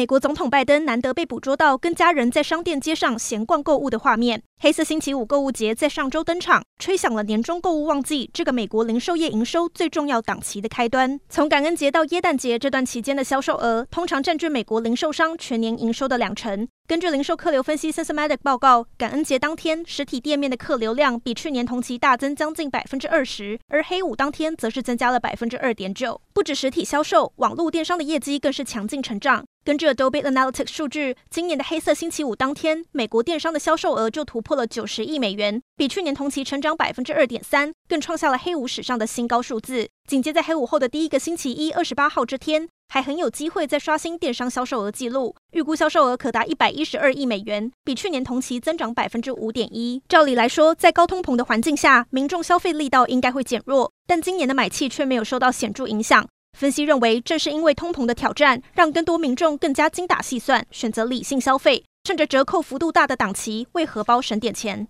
美国总统拜登难得被捕捉到跟家人在商店街上闲逛购物的画面。黑色星期五购物节在上周登场，吹响了年终购物旺季这个美国零售业营收最重要档期的开端。从感恩节到耶诞节这段期间的销售额，通常占据美国零售商全年营收的两成。根据零售客流分析 s e n s o m a t i c 报告，感恩节当天实体店面的客流量比去年同期大增将近百分之二十，而黑五当天则是增加了百分之二点九。不止实体销售，网络电商的业绩更是强劲成长。根据 Adobe Analytics 数据，今年的黑色星期五当天，美国电商的销售额就突破了九十亿美元，比去年同期成长百分之二点三，更创下了黑五史上的新高数字。紧接在黑五后的第一个星期一，二十八号这天，还很有机会再刷新电商销售额纪录，预估销售额可达一百一十二亿美元，比去年同期增长百分之五点一。照理来说，在高通膨的环境下，民众消费力道应该会减弱，但今年的买气却没有受到显著影响。分析认为，正是因为通膨的挑战，让更多民众更加精打细算，选择理性消费，趁着折扣幅度大的档期为荷包省点钱。